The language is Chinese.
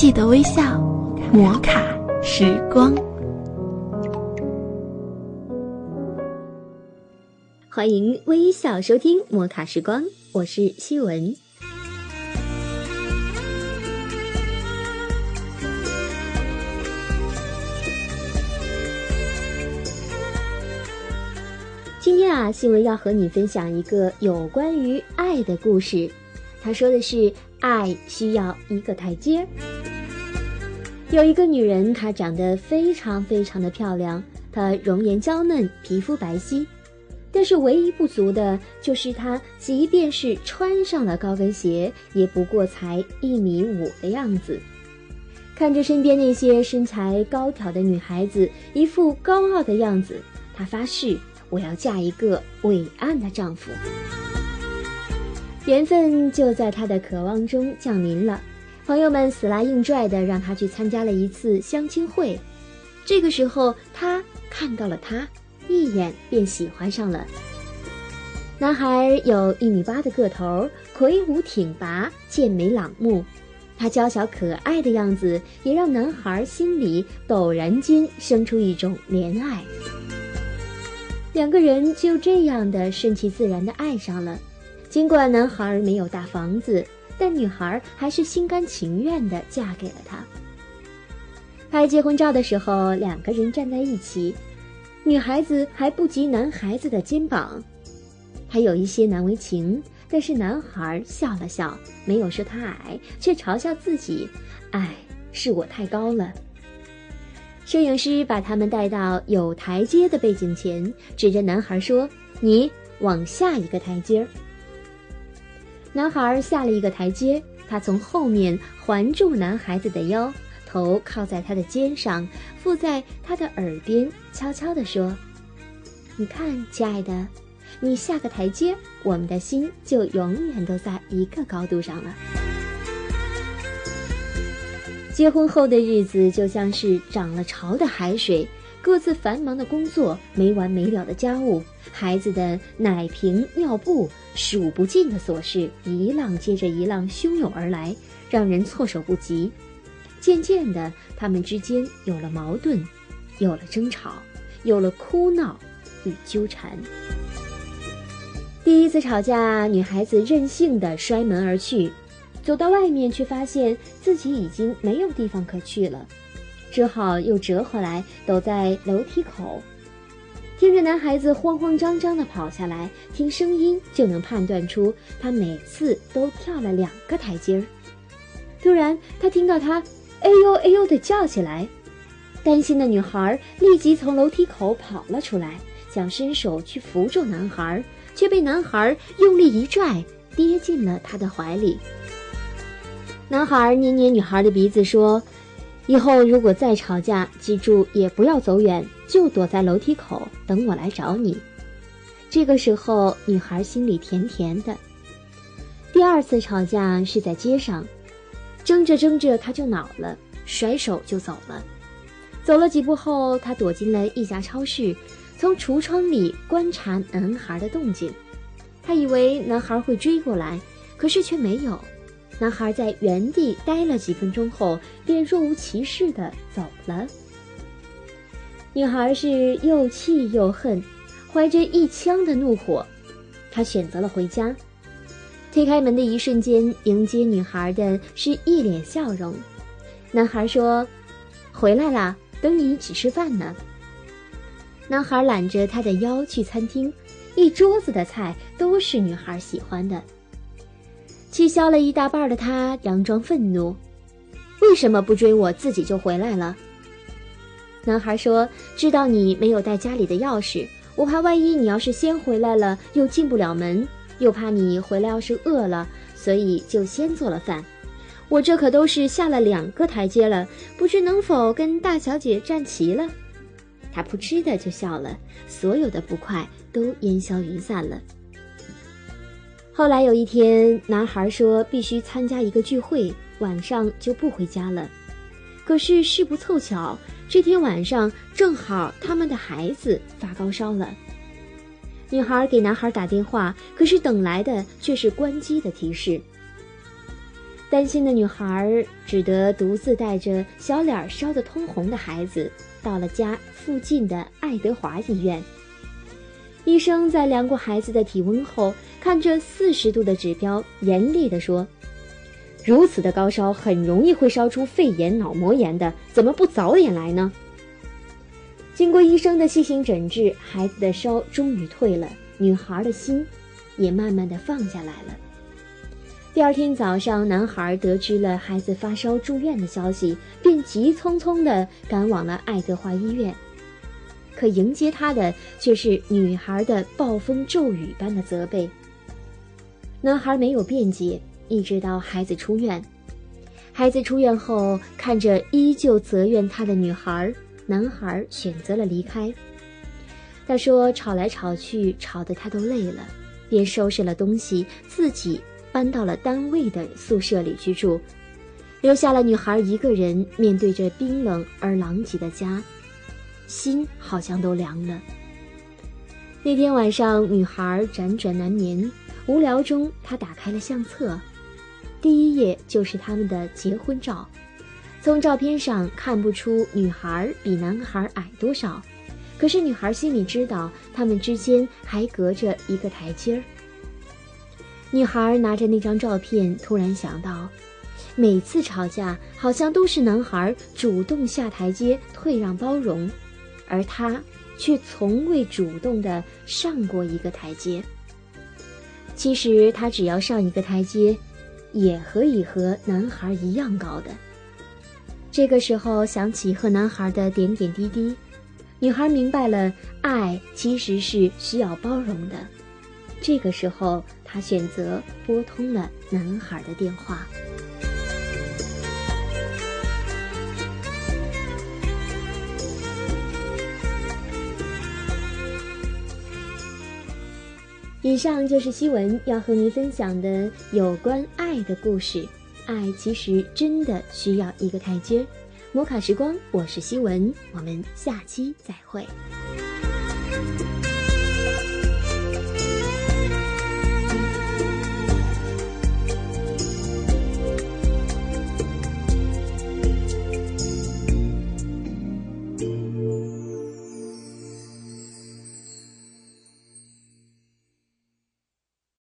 记得微笑，摩卡时光。欢迎微笑收听摩卡时光，我是希文。今天啊，新闻要和你分享一个有关于爱的故事。他说的是，爱需要一个台阶。有一个女人，她长得非常非常的漂亮，她容颜娇嫩，皮肤白皙，但是唯一不足的就是她，即便是穿上了高跟鞋，也不过才一米五的样子。看着身边那些身材高挑的女孩子，一副高傲的样子，她发誓。我要嫁一个伟岸的丈夫，缘分就在她的渴望中降临了。朋友们死拉硬拽的让他去参加了一次相亲会，这个时候他看到了他，一眼便喜欢上了。男孩有一米八的个头，魁梧挺拔，健美朗目，他娇小可爱的样子也让男孩心里陡然间生出一种怜爱。两个人就这样的顺其自然的爱上了，尽管男孩没有大房子，但女孩还是心甘情愿的嫁给了他。拍结婚照的时候，两个人站在一起，女孩子还不及男孩子的肩膀，他有一些难为情，但是男孩笑了笑，没有说他矮，却嘲笑自己，唉，是我太高了。摄影师把他们带到有台阶的背景前，指着男孩说：“你往下一个台阶儿。”男孩下了一个台阶，他从后面环住男孩子的腰，头靠在他的肩上，附在他的耳边，悄悄地说：“你看，亲爱的，你下个台阶，我们的心就永远都在一个高度上了。”结婚后的日子就像是涨了潮的海水，各自繁忙的工作，没完没了的家务，孩子的奶瓶、尿布，数不尽的琐事，一浪接着一浪汹涌而来，让人措手不及。渐渐的，他们之间有了矛盾，有了争吵，有了哭闹与纠缠。第一次吵架，女孩子任性的摔门而去。走到外面，却发现自己已经没有地方可去了，只好又折回来，躲在楼梯口，听着男孩子慌慌张张地跑下来，听声音就能判断出他每次都跳了两个台阶儿。突然，他听到他“哎呦哎呦”的叫起来，担心的女孩立即从楼梯口跑了出来，想伸手去扶住男孩，却被男孩用力一拽，跌进了他的怀里。男孩捏捏女孩的鼻子说：“以后如果再吵架，记住也不要走远，就躲在楼梯口等我来找你。”这个时候，女孩心里甜甜的。第二次吵架是在街上，争着争着，她就恼了，甩手就走了。走了几步后，她躲进了一家超市，从橱窗里观察男孩的动静。她以为男孩会追过来，可是却没有。男孩在原地待了几分钟后，便若无其事地走了。女孩是又气又恨，怀着一腔的怒火，她选择了回家。推开门的一瞬间，迎接女孩的是一脸笑容。男孩说：“回来啦，等你一起吃饭呢。”男孩揽着她的腰去餐厅，一桌子的菜都是女孩喜欢的。气消了一大半的他，佯装愤怒：“为什么不追我自己就回来了？”男孩说：“知道你没有带家里的钥匙，我怕万一你要是先回来了，又进不了门，又怕你回来要是饿了，所以就先做了饭。我这可都是下了两个台阶了，不知能否跟大小姐站齐了？”他扑哧的就笑了，所有的不快都烟消云散了。后来有一天，男孩说必须参加一个聚会，晚上就不回家了。可是事不凑巧，这天晚上正好他们的孩子发高烧了。女孩给男孩打电话，可是等来的却是关机的提示。担心的女孩只得独自带着小脸烧得通红的孩子，到了家附近的爱德华医院。医生在量过孩子的体温后，看着四十度的指标，严厉地说：“如此的高烧，很容易会烧出肺炎、脑膜炎的，怎么不早点来呢？”经过医生的细心诊治，孩子的烧终于退了，女孩的心也慢慢的放下来了。第二天早上，男孩得知了孩子发烧住院的消息，便急匆匆地赶往了爱德华医院。可迎接他的却是女孩的暴风骤雨般的责备。男孩没有辩解，一直到孩子出院。孩子出院后，看着依旧责怨他的女孩，男孩选择了离开。他说：“吵来吵去，吵得他都累了，便收拾了东西，自己。”搬到了单位的宿舍里居住，留下了女孩一个人面对着冰冷而狼藉的家，心好像都凉了。那天晚上，女孩辗转难眠，无聊中她打开了相册，第一页就是他们的结婚照。从照片上看不出女孩比男孩矮多少，可是女孩心里知道，他们之间还隔着一个台阶儿。女孩拿着那张照片，突然想到，每次吵架好像都是男孩主动下台阶退让包容，而她却从未主动的上过一个台阶。其实她只要上一个台阶，也可以和男孩一样高的。这个时候想起和男孩的点点滴滴，女孩明白了，爱其实是需要包容的。这个时候，他选择拨通了男孩的电话。以上就是西文要和您分享的有关爱的故事。爱其实真的需要一个台阶。摩卡时光，我是西文，我们下期再会。